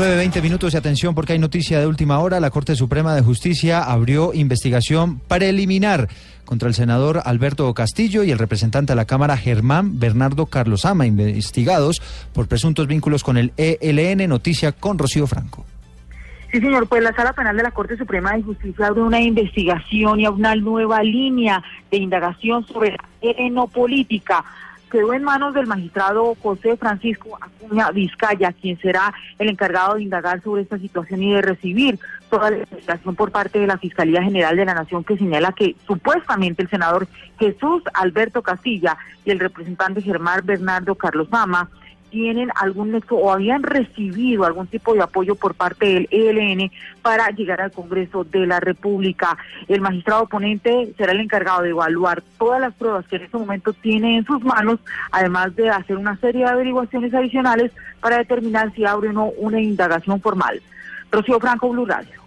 9.20 minutos de atención porque hay noticia de última hora. La Corte Suprema de Justicia abrió investigación preliminar contra el senador Alberto Castillo y el representante de la Cámara Germán Bernardo Carlos Ama, investigados por presuntos vínculos con el ELN. Noticia con Rocío Franco. Sí, señor, pues la Sala Penal de la Corte Suprema de Justicia abre una investigación y una nueva línea de indagación sobre la política quedó en manos del magistrado José Francisco Acuña Vizcaya, quien será el encargado de indagar sobre esta situación y de recibir toda la investigación por parte de la Fiscalía General de la Nación que señala que supuestamente el senador Jesús Alberto Castilla y el representante Germán Bernardo Carlos Ama tienen algún nexo o habían recibido algún tipo de apoyo por parte del ELN para llegar al Congreso de la República. El magistrado oponente será el encargado de evaluar todas las pruebas que en este momento tiene en sus manos, además de hacer una serie de averiguaciones adicionales para determinar si abre o no una indagación formal. Rocío Franco, Blue Radio.